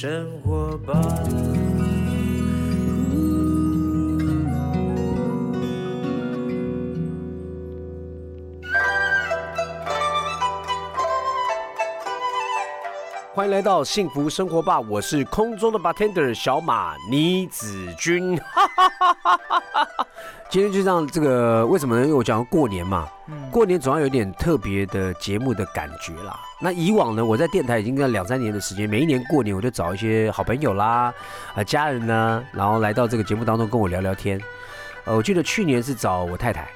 生活吧。欢迎来到幸福生活吧，我是空中的 bartender 小马倪子君。今天就让这个为什么呢？因为我讲过年嘛，过年总要有点特别的节目的感觉啦。那以往呢，我在电台已经在两三年的时间，每一年过年我就找一些好朋友啦、啊家人呢，然后来到这个节目当中跟我聊聊天。呃，我记得去年是找我太太，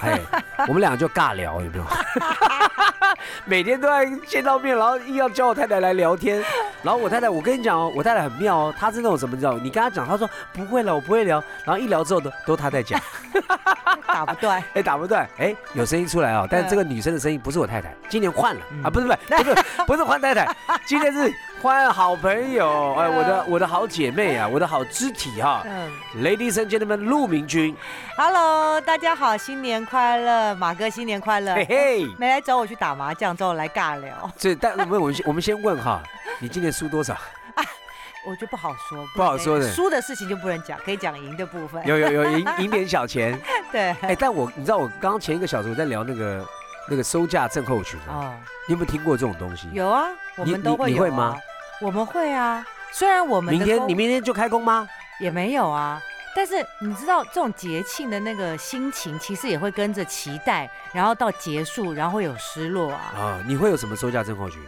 哎，我们俩就尬聊，有没有？每天都在见到面，然后硬要叫我太太来聊天。然后我太太，我跟你讲哦，我太太很妙哦，她是那种什么，你知道？你跟她讲，她说不会了，我不会聊。然后一聊之后都都她在讲，打不断。哎，打不断。哎，有声音出来哦，但是这个女生的声音不是我太太，今年换了啊，不是不是不是不是换太太，今天是。换好朋友，哎，我的我的好姐妹啊，我的好肢体哈。嗯，Ladies and gentlemen，陆明君，Hello，大家好，新年快乐，马哥新年快乐。嘿嘿，没来找我去打麻将，找我来尬聊。这但我们我们我们先问哈，你今年输多少？我就不好说，不好说的。输的事情就不能讲，可以讲赢的部分。有有有赢 赢点小钱。对。哎，但我你知道我刚刚前一个小时我在聊那个那个收价症候群啊，你有没有听过这种东西？有啊，我们都会你会吗？我们会啊，虽然我们明天你明天就开工吗？也没有啊，但是你知道这种节庆的那个心情，其实也会跟着期待，然后到结束，然后会有失落啊。啊，你会有什么收假症候群？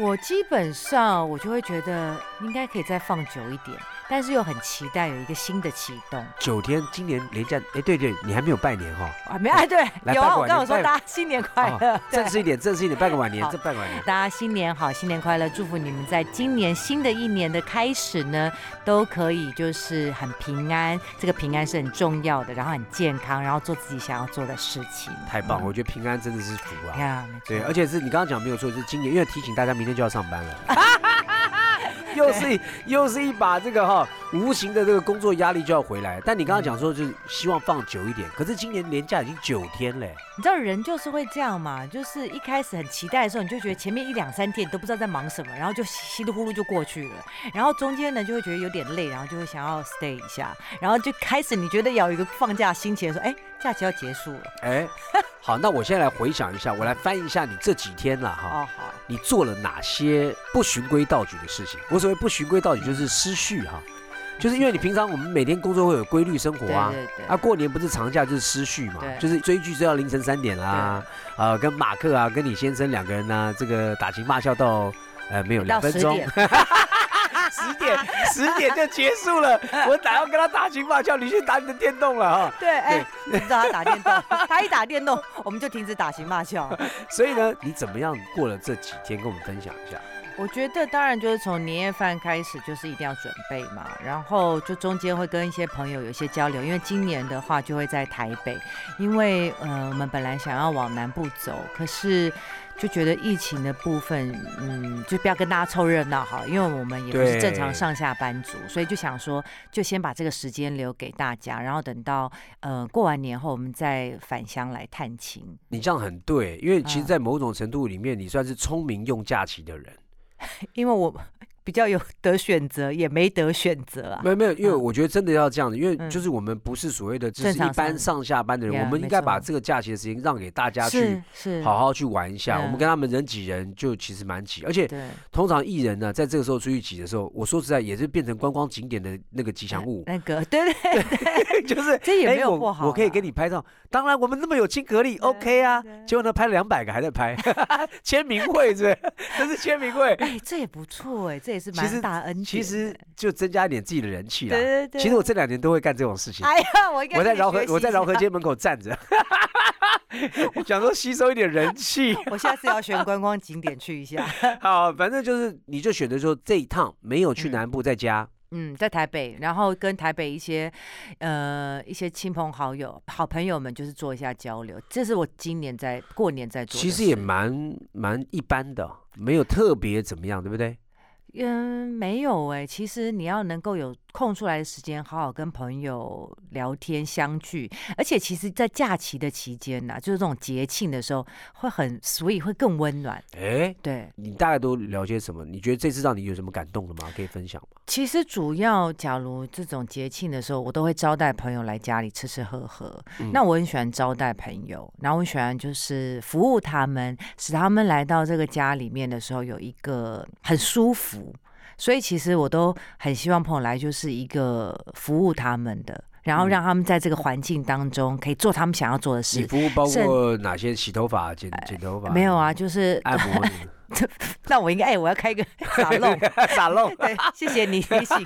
我基本上我就会觉得应该可以再放久一点。但是又很期待有一个新的启动。九天，今年连假，哎，对对，你还没有拜年哈？啊，没哎，对，有啊，我刚我说大家新年快乐，正式一点，正式一点，拜个晚年，这拜个晚年。大家新年好，新年快乐，祝福你们在今年新的一年的开始呢，都可以就是很平安，这个平安是很重要的，然后很健康，然后做自己想要做的事情。太棒，我觉得平安真的是福啊。对，而且是你刚刚讲没有错，是今年，因为提醒大家明天就要上班了。又是又是一把这个哈无形的这个工作压力就要回来，但你刚刚讲说就是希望放久一点，可是今年年假已经九天嘞。你知道人就是会这样嘛，就是一开始很期待的时候，你就觉得前面一两三天你都不知道在忙什么，然后就稀里糊涂就过去了，然后中间呢就会觉得有点累，然后就会想要 stay 一下，然后就开始你觉得有一个放假心情，说哎假期要结束了，哎。好，那我现在来回想一下，我来翻一下你这几天了哈。哦，好。你做了哪些不循规蹈矩的事情？我所谓不循规蹈矩，就是失序哈。就是因为你平常我们每天工作会有规律生活啊。对对。啊，过年不是长假就是失序嘛。就是追剧追到凌晨三点啦。啊，跟马克啊，跟你先生两个人呢，这个打情骂俏到呃没有两分钟。十点，十点就结束了。我打要跟他打情骂俏，你去打你的电动了哈。对，哎，你知道他打电动，他一打电动，我们就停止打情骂俏。所以呢，你怎么样过了这几天，跟我们分享一下？我觉得当然就是从年夜饭开始，就是一定要准备嘛。然后就中间会跟一些朋友有一些交流，因为今年的话就会在台北，因为呃我们本来想要往南部走，可是。就觉得疫情的部分，嗯，就不要跟大家凑热闹哈，因为我们也不是正常上下班族，所以就想说，就先把这个时间留给大家，然后等到呃过完年后，我们再返乡来探亲。你这样很对，因为其实，在某种程度里面，你算是聪明用假期的人，因为我。比较有 得选择，也没得选择啊。没有没有，因为我觉得真的要这样子，因为就是我们不是所谓的只是一般上下班的人，我们应该把这个假期的时间让给大家去好好去玩一下。我们跟他们人挤人就其实蛮挤，而且通常艺人呢，在这个时候出去挤的时候，我说实在也是变成观光景点的那个吉祥物。那个对对对，就是这也没有不好。我可以给你拍照，当然我们那么有亲和力，OK 啊。结果呢，拍了两百个还在拍 签名会，是不是？这是签名会。哎，这也不错哎，这也是蛮大恩。其实就增加一点自己的人气啦。对对对。其实我这两年都会干这种事情。哎呀，我我在饶河我在饶河街门口站着，想说吸收一点人气。我下次要选观光景点去一下。好，反正就是你就选择说这一趟没有去南部，在家。嗯，在台北，然后跟台北一些呃一些亲朋好友、好朋友们，就是做一下交流。这是我今年在过年在做。其实也蛮蛮一般的，没有特别怎么样，对不对？嗯，没有哎。其实你要能够有空出来的时间，好好跟朋友聊天相聚，而且其实，在假期的期间呢，就是这种节庆的时候，会很所以会更温暖。哎，对，你大概都聊些什么？你觉得这次让你有什么感动的吗？可以分享吗？其实主要，假如这种节庆的时候，我都会招待朋友来家里吃吃喝喝。那我很喜欢招待朋友，然后我喜欢就是服务他们，使他们来到这个家里面的时候有一个很舒服。所以其实我都很希望朋友来，就是一个服务他们的，然后让他们在这个环境当中可以做他们想要做的事。你服务包括哪些？洗头发、剪剪头发？没有啊，就是按摩。那我应该哎，我要开个 沙漏，沙漏。对，谢谢你提醒。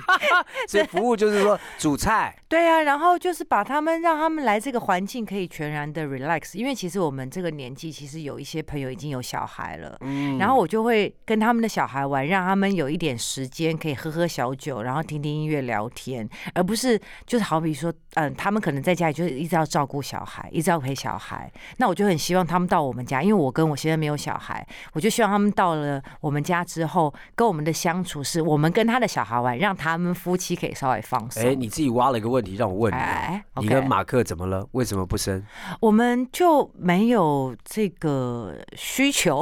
所以服务就是说煮菜。对啊，然后就是把他们让他们来这个环境可以全然的 relax，因为其实我们这个年纪其实有一些朋友已经有小孩了，嗯，然后我就会跟他们的小孩玩，让他们有一点时间可以喝喝小酒，然后听听音乐聊天，而不是就是好比说，嗯，他们可能在家里就是一直要照顾小孩，一直要陪小孩，那我就很希望他们到我们家，因为我跟我现在没有小孩，我就希望他们到了我们家之后，跟我们的相处是我们跟他的小孩玩，让他们夫妻可以稍微放松。哎，你自己挖了一个问。题让我问你，你跟马克怎么了？为什么不生？我们就没有这个需求，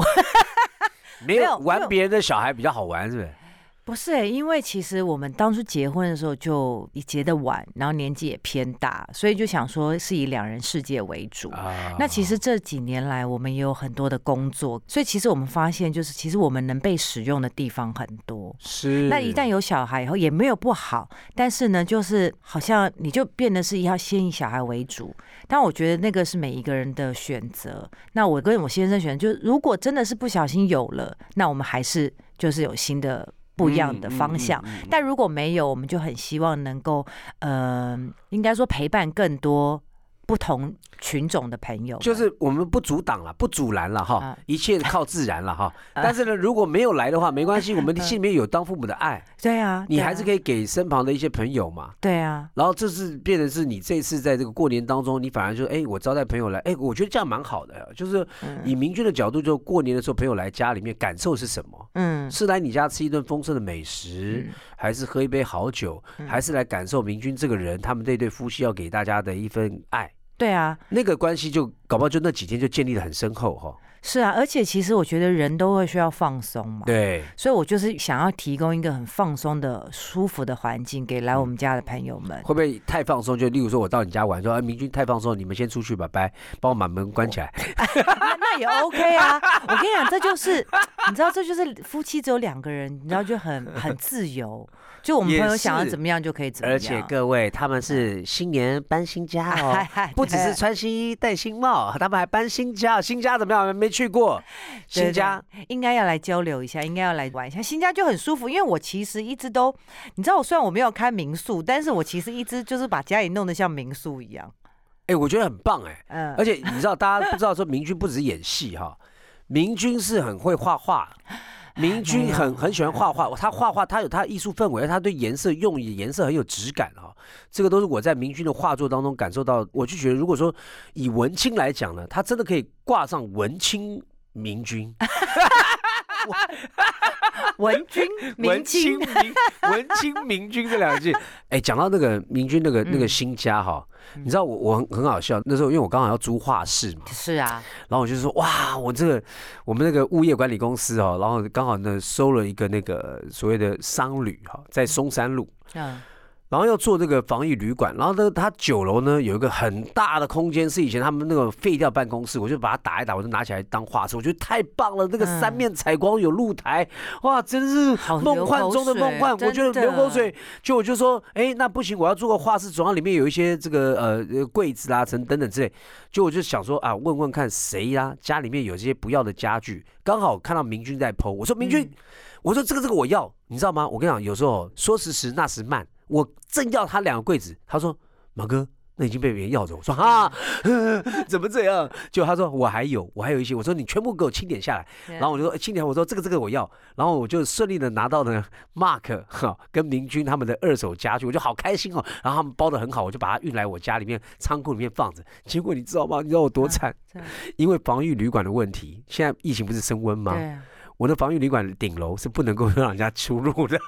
没有玩别人的小孩比较好玩，是不是？不是，因为其实我们当初结婚的时候就结的晚，然后年纪也偏大，所以就想说是以两人世界为主。那其实这几年来，我们也有很多的工作，所以其实我们发现，就是其实我们能被使用的地方很多。是。那一旦有小孩以后，也没有不好，但是呢，就是好像你就变得是要先以小孩为主。但我觉得那个是每一个人的选择。那我跟我先生选，就是如果真的是不小心有了，那我们还是就是有新的。不一样的方向，但如果没有，我们就很希望能够，呃，应该说陪伴更多。不同群种的朋友，就是我们不阻挡了，不阻拦了哈，一切靠自然了哈。但是呢，如果没有来的话，没关系，我们心里面有当父母的爱。对啊，你还是可以给身旁的一些朋友嘛。对啊。然后这是变成是你这次在这个过年当中，你反而就哎，我招待朋友来，哎，我觉得这样蛮好的。就是以明君的角度，就过年的时候朋友来家里面，感受是什么？嗯，是来你家吃一顿丰盛的美食，还是喝一杯好酒，还是来感受明君这个人，他们这对夫妻要给大家的一份爱？对啊，那个关系就搞不好就那几天就建立的很深厚哈。是啊，而且其实我觉得人都会需要放松嘛。对，所以我就是想要提供一个很放松的、舒服的环境给来我们家的朋友们。会不会太放松？就例如说我到你家玩，说明君太放松，你们先出去吧，拜，帮我把门关起来。那也 OK 啊。我跟你讲，这就是你知道，这就是夫妻只有两个人，你知道就很很自由。就我们朋友想要怎么样就可以怎么样。而且各位，他们是新年搬新家哦，不只是穿新衣戴新帽，他们还搬新家。新家怎么样？没去过新家，应该要来交流一下，应该要来玩一下。新家就很舒服，因为我其实一直都，你知道，我虽然我没有开民宿，但是我其实一直就是把家里弄得像民宿一样。哎，我觉得很棒哎。嗯。而且你知道，大家不知道说明君不只是演戏哈，明君是很会画画。明君很很喜欢画画，他画画他有他艺术氛围，他对颜色用颜色很有质感哦。这个都是我在明君的画作当中感受到，我就觉得如果说以文青来讲呢，他真的可以挂上文青明君。文君文清明文清明君这两句，哎，讲到那个明君那个那个新家哈，你知道我我很很好笑，那时候因为我刚好要租画室嘛，是啊，然后我就说哇，我这个我们那个物业管理公司哦，然后刚好呢收了一个那个所谓的商旅哈，在松山路。嗯。然后要做这个防疫旅馆，然后呢，它九楼呢有一个很大的空间，是以前他们那个废掉办公室，我就把它打一打，我就拿起来当画室，我觉得太棒了。那个三面采光有露台，哇，真是梦幻中的梦幻。我觉得流口水，就我就说，哎，那不行，我要做个画室，总要里面有一些这个呃柜子啊，等等等之类。就我就想说啊，问问看谁呀，家里面有这些不要的家具，刚好看到明君在剖，我说明君，我说这个这个我要，你知道吗？我跟你讲，有时候说时迟那时慢。我正要他两个柜子，他说：“马哥，那已经被别人要走。”我说：“哈，怎么这样？”就他说：“我还有，我还有一些。”我说：“你全部给我清点下来。”然后我就说：“清点。”我说：“这个这个我要。”然后我就顺利的拿到了 Mark 哈跟明君他们的二手家具，我就好开心哦。然后他们包的很好，我就把它运来我家里面仓库里面放着。结果你知道吗？你知道我多惨？因为防御旅馆的问题，现在疫情不是升温吗？我的防御旅馆顶楼是不能够让人家出入的。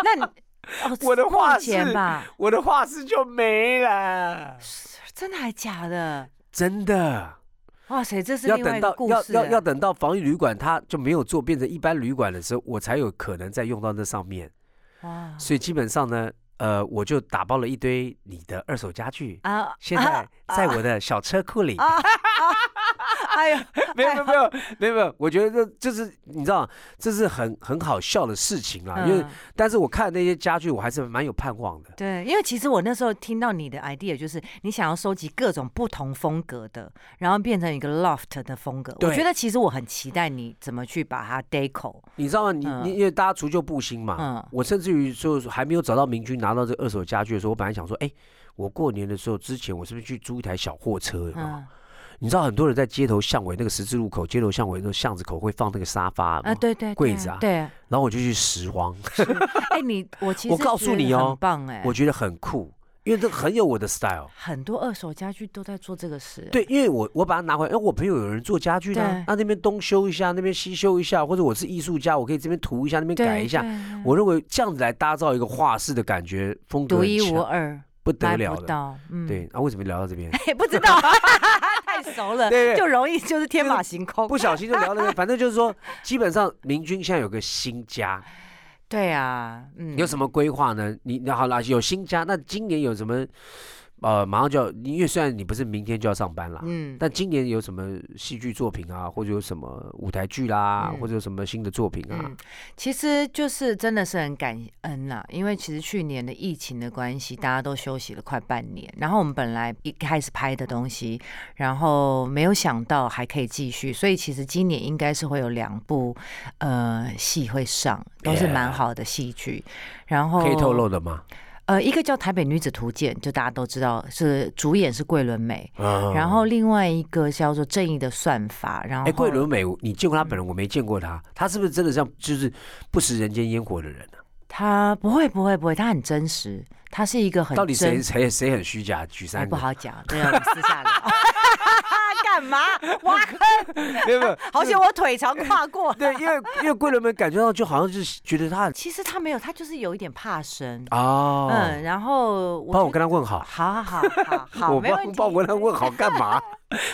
那你哦，我的画室吧，我的画室就没了，真的还假的？真的。哇塞，这是要等到要要要等到防疫旅馆它就没有做变成一般旅馆的时候，我才有可能再用到那上面。哇所以基本上呢，呃，我就打包了一堆你的二手家具，啊！现在在我的小车库里。哎呀，没有没有没有没有，我觉得这就是你知道，这是很很好笑的事情啦。因为嗯但是我看那些家具，我还是蛮有盼望的。对，因为其实我那时候听到你的 idea 就是你想要收集各种不同风格的，然后变成一个 loft 的风格。我觉得其实我很期待你怎么去把它 deco。你知道吗？你嗯你因为大家除旧布新嘛，嗯我甚至于就还没有找到明君拿到这个二手家具的时候，我本来想说，哎，我过年的时候之前我是不是去租一台小货车？有没有嗯你知道很多人在街头巷尾那个十字路口、街头巷尾那个巷子口会放那个沙发啊，对对，对柜子啊。对，然后我就去拾荒，哎，你 我其实我告诉你哦很棒哎，我觉得很酷，因为这很有我的 style。很多二手家具都在做这个事。对，因为我我把它拿回来，哎，我朋友有人做家具的啊，那那边东修一下，那边西修一下，或者我是艺术家，我可以这边涂一下，那边，改一下。我认为这样子来搭造一个画室的感觉，风格独一无二，不得买了的。嗯，对，啊，为什么聊到这边？不知道，太熟了，对对就容易就是天马行空。不小心就聊到这边，反正就是说，基本上明君现在有个新家，对啊，嗯，有什么规划呢？你你好了，有新家，那今年有什么？呃，马上就要，因为虽然你不是明天就要上班啦，嗯，但今年有什么戏剧作品啊，或者有什么舞台剧啦，嗯或者有什么新的作品啊？嗯，其实就是真的是很感恩啦，因为其实去年的疫情的关系，大家都休息了快半年，然后我们本来一开始拍的东西，然后没有想到还可以继续，所以其实今年应该是会有两部呃戏会上，都是蛮好的戏剧，然后可以透露的吗？呃，一个叫《台北女子图鉴》，就大家都知道是主演是桂纶镁，嗯然后另外一个叫做《正义的算法》，然后哎，桂纶镁，你见过她本人？我没见过她，她是不是真的像就是不食人间烟火的人呢？她不会不会不会，她很真实，他是一个很到底谁谁谁很虚假？举哎三个，不好讲，这个我们私下聊。干嘛挖坑？没有没有，好险我腿长跨过。对，因为因为贵人们感觉到就好像就是觉得他很 其实他没有，他就是有一点怕生。哦，嗯，然后帮我跟他问好，好好好好好，我没问题。帮帮我跟他问好干嘛？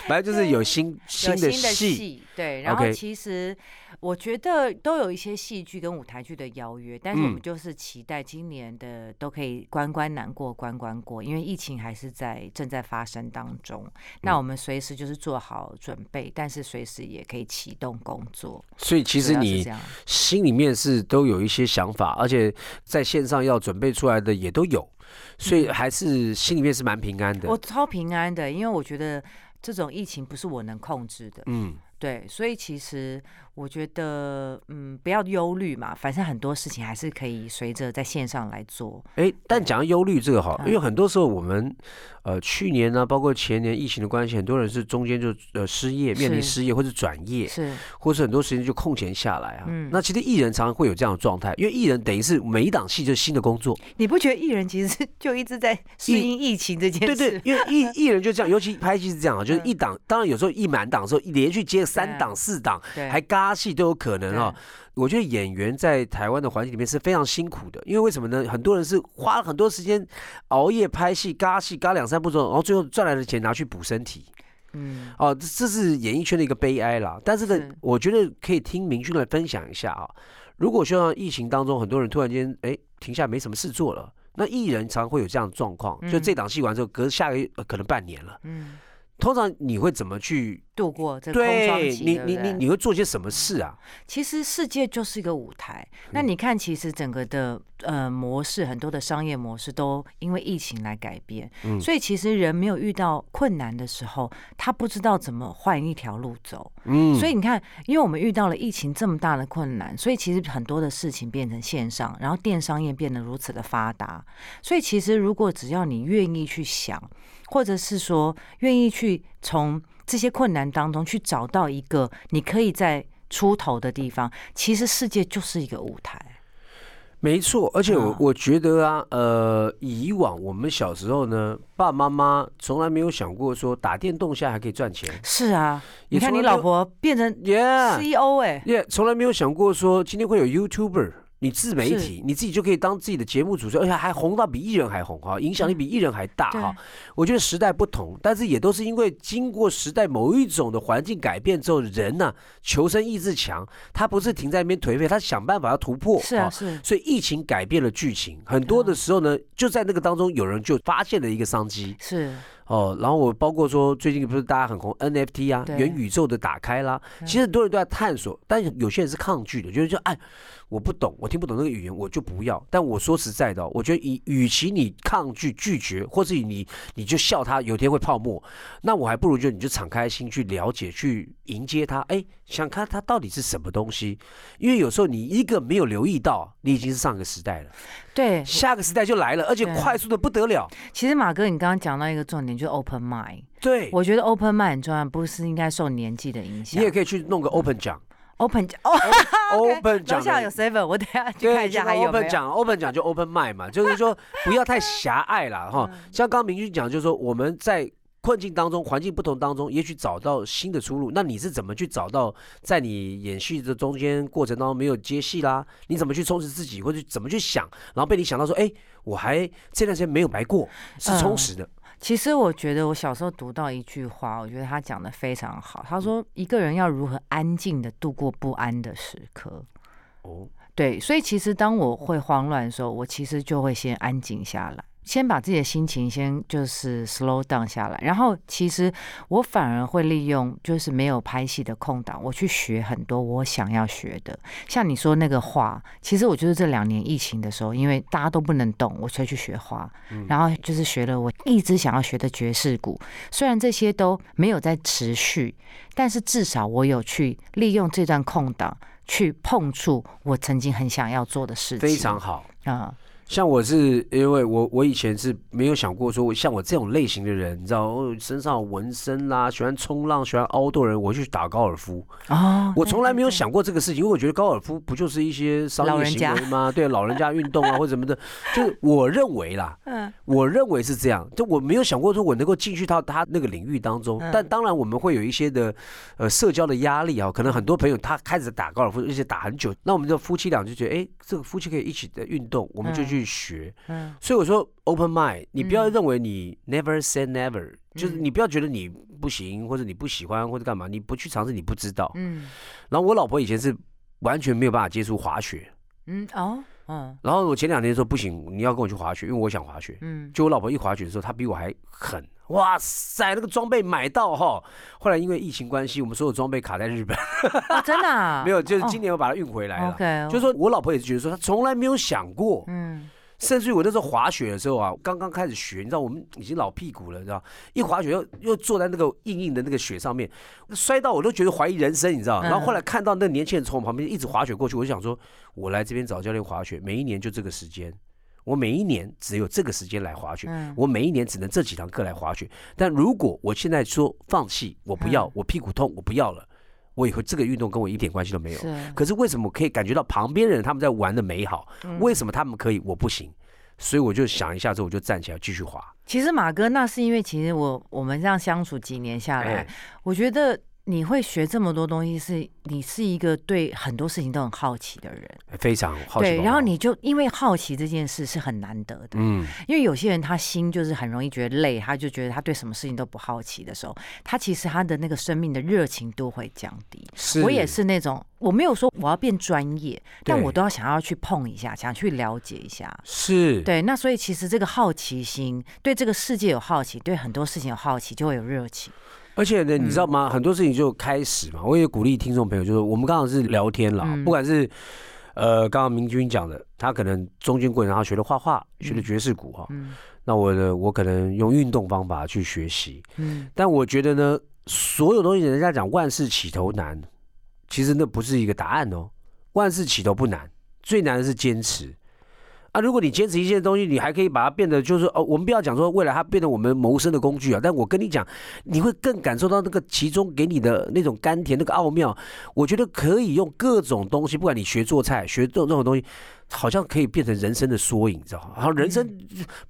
反正就是有新新的有新的戏，对，然后其实我觉得都有一些戏剧跟舞台剧的邀约，但是我们嗯就是期待今年的都可以关关关难过关关过，因为疫情还是在正在发生当中。嗯那我们随时就是做好准备，但是随时也可以启动工作。所以其实你心里面是都有一些想法，而且在线上要准备出来的也都有，所以还是心里面是蛮平安的我。超平安的，因为我觉得这种疫情不是我能控制的。嗯，对，所以其实我觉得，嗯，不要忧虑嘛，反正很多事情还是可以随着在线上来做。哎，但讲到忧虑这个好，嗯因为很多时候我们呃去年呢，包括前年疫情的关系，很多人是中间就呃失业，面临失业或者转业，是，或是很多时间就空闲下来啊。嗯那其实艺人常常会有这样的状态，因为艺人等于是每一档戏就是新的工作，你不觉得艺人其实是就一直在适应疫情这件对事？对对，因为艺艺人就这样，尤其拍戏是这样啊，就是嗯一档，当然有时候一满档的时候，连续接三对档、四档，对还嘎戏都有可能哦。我觉得演员在台湾的环境里面是非常辛苦的，因为为什么呢？很多人是花了很多时间熬夜拍戏、嘎戏、嘎两三部之后，然后最后赚来的钱拿去补身体。嗯，哦，这这是演艺圈的一个悲哀啦。但是呢是，我觉得可以听明君来分享一下啊。如果说疫情当中，很多人突然间哎停下没什么事做了，那艺人常会有这样的状况，就嗯这档戏完之后，隔下个月、呃可能半年了。嗯，通常你会怎么去？度过这个空窗期，对你，你你你会做些什么事啊？其实世界就是一个舞台。嗯那你看，其实整个的呃模式，很多的商业模式都因为疫情来改变。嗯所以其实人没有遇到困难的时候，他不知道怎么换一条路走。嗯所以你看，因为我们遇到了疫情这么大的困难，所以其实很多的事情变成线上，然后电商业变得如此的发达。所以其实如果只要你愿意去想，或者是说愿意去从这些困难当中去找到一个你可以在出头的地方，其实世界就是一个舞台。没错，而且我嗯我觉得啊，呃，以往我们小时候呢，爸爸妈妈从来没有想过说打电动现在还可以赚钱，是啊，你看你老婆变成 Yeah，CEO 哎、也从来没有想过说今天会有 YouTuber。你自媒体，你自己就可以当自己的节目主持人，而且还红到比艺人还红哈，影响力比艺人还大对。哈。我觉得时代不同，但是也都是因为经过时代某一种的环境改变之后，人呢、求生意志强，他不是停在那边颓废，他想办法要突破。哈是啊是，所以疫情改变了剧情，很多的时候呢，就在那个当中，有人就发现了一个商机。是哦。然后我包括说，最近不是大家很红 NFT 啊，元宇宙的打开啦，其实很多人都在探索，但有些人是抗拒的，就是说，哎，我不懂，我听不懂那个语言，我就不要。但我说实在的哦，我觉得与与其你抗拒拒绝，或是你你就笑它有天会泡沫，那我还不如就你就敞开心去了解，去迎接它，哎，想看它到底是什么东西。因为有时候你一个没有留意到，你已经是上个时代了。对。下个时代就来了，而且快速的不得了。其实马哥，你刚刚讲到一个重点，就是 open mind。对，我觉得 open mind 很重要，不是应该受年纪的影响。你也可以去弄个 open 奖 open 哦，，open 楼奖的下有 seven，我等下去，看一下还有没 open 有。奖，open 奖就 open mind 嘛，就是说不要太狭隘了。哈。嗯像刚刚明君讲，就是说我们在困境当中、环境不同当中，也许找到新的出路。那你是怎么去找到，在你演戏的中间过程当中没有接戏啦？你怎么去充实自己，或者怎么去想，然后被你想到说，哎，我还这段时间没有白过，是充实的。其实我觉得我小时候读到一句话，我觉得他讲的非常好。他说一个人要如何安静的度过不安的时刻。哦，对，所以其实当我会慌乱的时候，我其实就会先安静下来，先把自己的心情先就是 slow down 下来，然后其实我反而会利用就是没有拍戏的空档，我去学很多我想要学的。像你说那个画，其实我就是这两年疫情的时候，因为大家都不能动，我才去学画，然后就是学了我一直想要学的爵士鼓。虽然这些都没有在持续，但是至少我有去利用这段空档。去碰触我曾经很想要做的事情，非常好。啊，像我是因为我我以前是没有想过说，像我这种类型的人，你知道，身上有纹身啦，喜欢冲浪，喜欢 outdoor 人，我去打高尔夫。哦，我从来没有想过这个事情，因为我觉得高尔夫不就是一些商业行为吗？对，老人家运动啊 或者什么的，就是我认为啦，嗯我认为是这样，就我没有想过说我能够进去到他那个领域当中。嗯但当然我们会有一些的呃社交的压力啊，可能很多朋友他开始打高尔夫，而且打很久，那我们的夫妻俩就觉得，哎，这个夫妻可以一起的运动，我们就嗯去学。嗯。所以我说 open mind，你不要嗯。认为你 never say never，、就是嗯你不要觉得你不行，或者你不喜欢，或者干嘛，你不去尝试，你不知道。嗯。然后我老婆以前是完全没有办法接触滑雪，嗯哦嗯。然后我前两天说不行，你要跟我去滑雪，因为我想滑雪。嗯。就我老婆一滑雪的时候，她比我还狠，哇塞，那个装备买到哈。后来因为疫情关系，我们所有装备卡在日本，哦真的啊？没有，就是今年我把它运回来了。OK，就是说我老婆也是觉得说，她从来没有想过，嗯甚至于我那时候滑雪的时候啊，刚刚开始学，你知道我们已经老屁股了，你知道，一滑雪又又坐在那个硬硬的那个雪上面，摔到我都觉得怀疑人生，你知道。嗯然后后来看到那年轻人从我旁边一直滑雪过去，我就想说，我来这边找教练滑雪，每一年就这个时间，我每一年只有这个时间来滑雪，嗯我每一年只能这几堂课来滑雪。但如果我现在说放弃，我不要嗯，我屁股痛，我不要了，我以后这个运动跟我一点关系都没有。是可是为什么可以感觉到旁边人他们在玩的美好？嗯为什么他们可以，我不行？所以我就想一下之后，我就站起来继续滑。其实马哥那是因为其实我我们这样相处几年下来哎，我觉得你会学这么多东西，是你是一个对很多事情都很好奇的人，非常好奇。对，然后你就因为好奇这件事是很难得的，嗯，因为有些人他心就是很容易觉得累，他就觉得他对什么事情都不好奇的时候，他其实他的那个生命的热情度会降低。是我也是那种，我没有说我要变专业，但我都要想要去碰一下，想去了解一下。是，对，那所以其实这个好奇心，对这个世界有好奇，对很多事情有好奇，就会有热情。而且呢，你知道嗯吗？很多事情就开始嘛。我也鼓励听众朋友，就是我们刚好是聊天啦，嗯不管是呃，刚刚明君讲的，他可能中间过程他学了画画，学了爵士鼓哈。嗯那我呢，我可能用运动方法去学习。嗯但我觉得呢，所有东西人家讲万事起头难，其实那不是一个答案哦。万事起头不难，最难的是坚持。啊，如果你坚持一件东西，你还可以把它变得就是哦，我们不要讲说未来它变得我们谋生的工具啊，但我跟你讲，你会更感受到那个其中给你的那种甘甜、那个奥妙。我觉得可以用各种东西，不管你学做菜、学做任何东西，好像可以变成人生的缩影，你知道吗？然后人生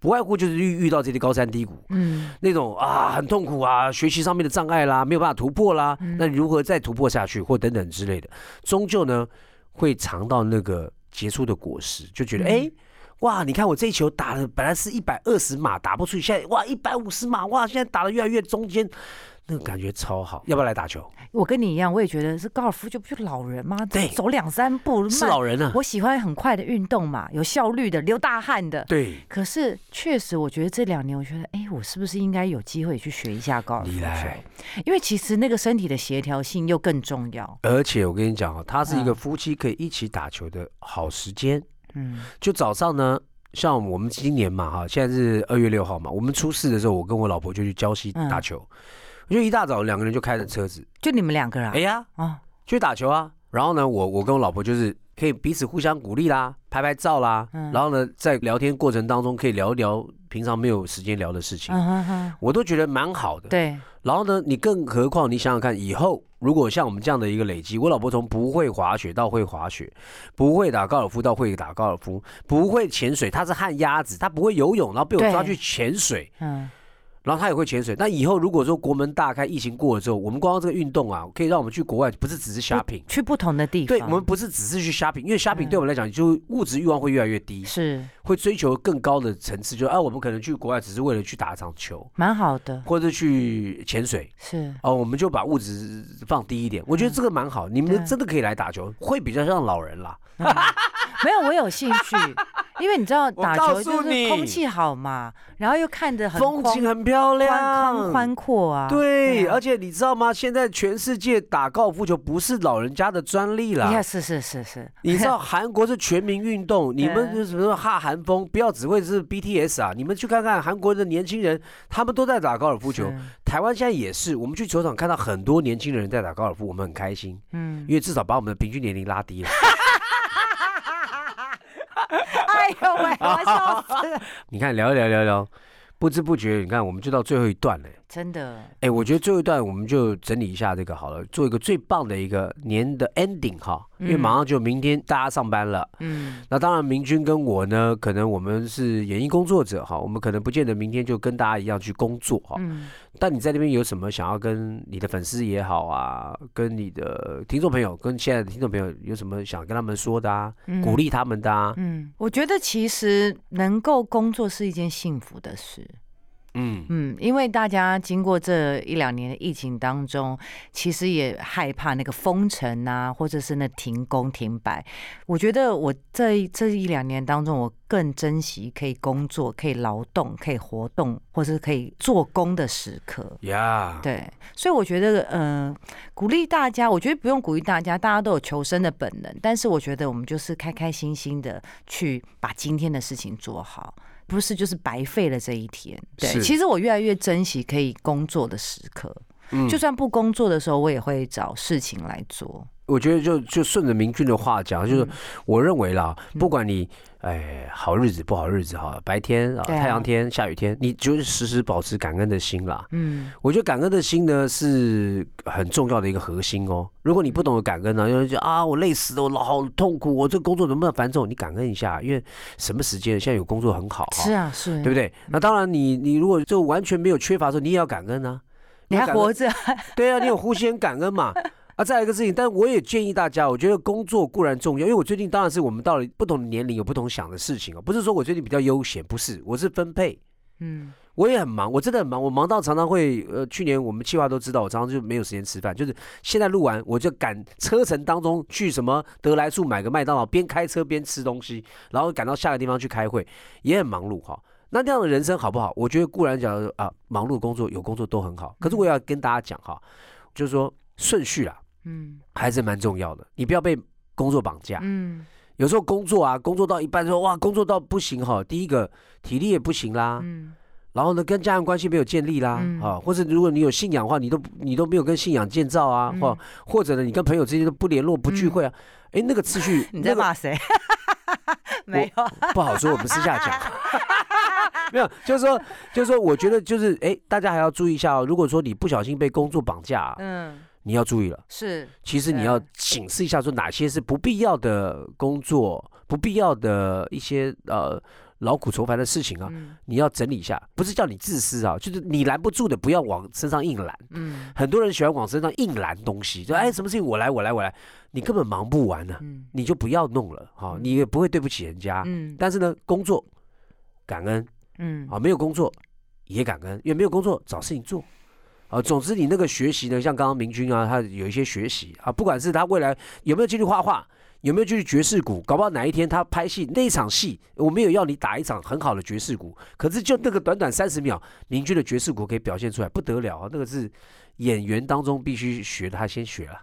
不外乎就是遇遇到这些高山低谷，嗯，那种啊很痛苦啊，学习上面的障碍啦，没有办法突破啦，那如何再突破下去，或等等之类的，终究呢会尝到那个结出的果实，就觉得哎。哇！你看我这一球打的本来是一百二十码打不出去，现在哇一百五十码哇！现在打的越来越中间，那个感觉超好。要不要来打球？我跟你一样，我也觉得是高尔夫就不就老人吗？对，走两三步是老人啊。我喜欢很快的运动嘛，有效率的，流大汗的。对。可是确实，我觉得这两年，我觉得哎，我是不是应该有机会去学一下高尔夫？你来，因为其实那个身体的协调性又更重要。而且我跟你讲啊，它是一个夫妻可以一起打球的好时间。嗯。就早上呢。像我们今年嘛，哈，现在是二月六号嘛。我们初四的时候，我跟我老婆就去礁溪打球。我就一大早两个人就开着车子，就你们两个人。哎呀，啊，去打球啊。然后呢，我我跟我老婆就是可以彼此互相鼓励啦，拍拍照啦。然后呢，在聊天过程当中可以聊一聊平常没有时间聊的事情，我都觉得蛮好的。对。然后呢，你更何况你想想看，以后如果像我们这样的一个累积，我老婆从不会滑雪到会滑雪，不会打高尔夫到会打高尔夫，不会潜水，她是旱鸭子，她不会游泳，然后被我抓去潜水。嗯。然后他也会潜水，那以后如果说国门大开，疫情过了之后，我们光这个运动啊，可以让我们去国外，不是只是 shopping，去不同的地方。对，我们不是只是去 shopping，因为 shopping 对我们来讲，就物质欲望会越来越低，是。会追求更高的层次。就啊，我们可能去国外只是为了去打一场球，蛮好的，或者去潜水，是。哦，我们就把物质放低一点。我觉得这个蛮好，你们真的可以来打球，会比较像老人啦。没有，我有兴趣，因为你知道打球就是空气好嘛，然后又看着很风景很漂亮，宽阔啊。对，而且你知道吗？现在全世界打高尔夫球不是老人家的专利了。是是是是。你知道 韩国是全民运动，你们是什么哈韩风？不要只会是 BTS 啊！你们去看看韩国的年轻人，他们都在打高尔夫球。台湾现在也是，我们去球场看到很多年轻人在打高尔夫，我们很开心。嗯，因为至少把我们的平均年龄拉低了。哎呦喂！我笑死了。你看，聊一聊，聊聊，不知不觉，你看，我们就到最后一段了。真的，哎，我觉得最后一段我们就整理一下这个好了，做一个最棒的一个年的 ending 哈，因为马上就明天大家上班了，嗯，那当然明君跟我呢，可能我们是演艺工作者哈，我们可能不见得明天就跟大家一样去工作哈，嗯，但你在那边有什么想要跟你的粉丝也好啊，跟你的听众朋友，跟现在的听众朋友有什么想跟他们说的啊，鼓励他们的啊，嗯，我觉得其实能够工作是一件幸福的事。嗯嗯，因为大家经过这一两年的疫情当中，其实也害怕那个封城啊，或者是那停工停摆。我觉得我这这一两年当中，我更珍惜可以工作、可以劳动、可以活动，或是可以做工的时刻。呀，对，所以我觉得，嗯，鼓励大家，我觉得不用鼓励大家，大家都有求生的本能。但是我觉得我们就是开开心心的去把今天的事情做好。不是，就是白费了这一天。对，其实我越来越珍惜可以工作的时刻。嗯，就算不工作的时候，我也会找事情来做。我觉得，就就顺着明俊的话讲，就是我认为啦，不管你。哎，好日子不好日子哈，白天啊，太阳天、下雨天，你就是时时保持感恩的心啦。嗯，我觉得感恩的心呢是很重要的一个核心哦。如果你不懂得感恩呢，因为就啊，我累死了，我好痛苦，我这工作能不能繁重？你感恩一下，因为什么时间现在有工作很好，啊是啊，是，对不对？那当然，你你如果就完全没有缺乏的时候，你也要感恩啊，你还活着，对啊，你有呼吸感恩嘛。啊，再来一个事情，但我也建议大家，我觉得工作固然重要，因为我最近当然是我们到了不同的年龄，有不同想的事情哦，不是说我最近比较悠闲，不是，我是分配，嗯，我也很忙，我真的很忙，我忙到常常会，呃，去年我们计划都知道，我常常就没有时间吃饭，就是现在录完，我就赶车程当中去什么德来处买个麦当劳，边开车边吃东西，然后赶到下个地方去开会，也很忙碌哈。那这样的人生好不好？我觉得固然讲啊，忙碌工作有工作都很好，可是我要跟大家讲哈，就是说顺序啊。嗯，还是蛮重要的。你不要被工作绑架。嗯，有时候工作啊，工作到一半说哇，工作到不行哈。第一个体力也不行啦。嗯。然后呢，跟家人关系没有建立啦。啊，或者如果你有信仰的话，你都你都没有跟信仰建造啊。或或者呢，你跟朋友之间都不联络、不聚会啊。哎，那个次序你在骂谁？没有，不好说，我们私下讲。没有，就是说，就是说，我觉得就是，哎，大家还要注意一下哦。如果说你不小心被工作绑架，嗯，你要注意了。是，其实你要警示一下，说哪些是不必要的工作，不必要的一些呃劳苦愁烦的事情啊，嗯你要整理一下。不是叫你自私啊，就是你拦不住的，不要往身上硬拦。嗯很多人喜欢往身上硬拦东西，就哎，什么事情我来，我来，我来，你根本忙不完呢、嗯你就不要弄了哈、你也不会对不起人家。嗯但是呢，工作感恩嗯啊，没有工作也感恩，因为没有工作找事情做。啊，总之你那个学习呢，像刚刚明君啊，他有一些学习啊，不管是他未来有没有继续画画，有没有继续爵士鼓，搞不好哪一天他拍戏那一场戏，我没有要你打一场很好的爵士鼓，可是就那个短短三十秒，明君的爵士鼓可以表现出来，不得了啊！那个是演员当中必须学的，他先学了。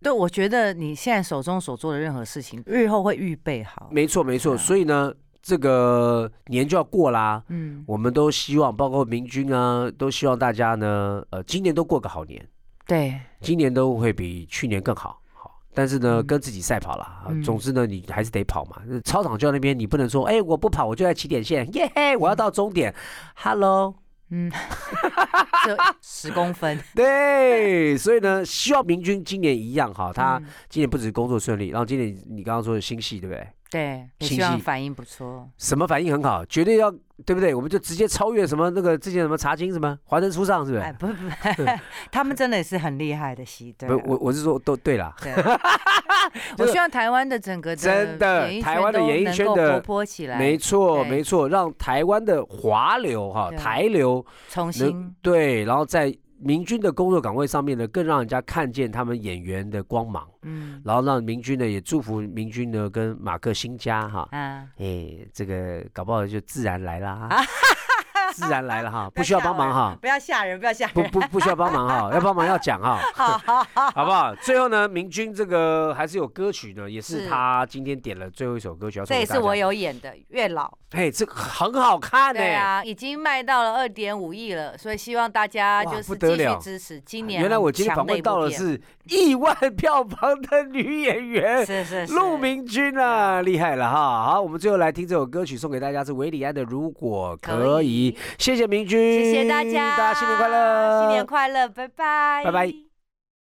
对，我觉得你现在手中所做的任何事情，日后会预备好。没错，没错。啊所以呢，这个年就要过啦，嗯，我们都希望，包括明君啊，都希望大家呢，呃，今年都过个好年，对，今年都会比去年更好。好，但是呢，嗯跟自己赛跑啦。啊嗯总之呢，你还是得跑嘛。操场就在那边，你不能说，哎，我不跑，我就在起点线，耶嘿，我要到终点。Hello，嗯，就十公分。对，所以呢，希望明君今年一样哈，他嗯今年不止工作顺利，然后今年你刚刚说的新戏，对不对？对，也新希望反应不错。什么反应很好，绝对要对不对？我们就直接超越什么那个之前什么茶经什么华灯初上，是不哎，是？不不不，他们真的是很厉害的戏，对不啊。，我我是说都对啦。对，就我希望台湾的整个真的台湾的演艺圈的活泼起来，没错，没错，让台湾的华流哈台流重新对，然后在明君的工作岗位上面呢，更让人家看见他们演员的光芒，嗯。然后让明君呢也祝福明君呢跟马克新家哈，嗯，哎，这个搞不好就自然来了哈，自然来了哈，不需要帮忙哈。不要吓人，不要吓人。不不不需要帮忙哈，要帮忙要讲哈，好好不好？最后呢，明君这个还是有歌曲呢，也是是他今天点了最后一首歌曲。这也是我有演的《月老》。嘿，这个很好看呢、对啊，已经卖到了二点五亿了，所以希望大家就是继续不得了支持。今年原来我今天访问到的是亿万票房的女演员是是是陆明君啊，厉害了哈！好，我们最后来听这首歌曲，送给大家是韦礼安的《如果可可》以，谢谢明君，谢谢大家，大家新年快乐，新年快乐，拜拜，拜拜。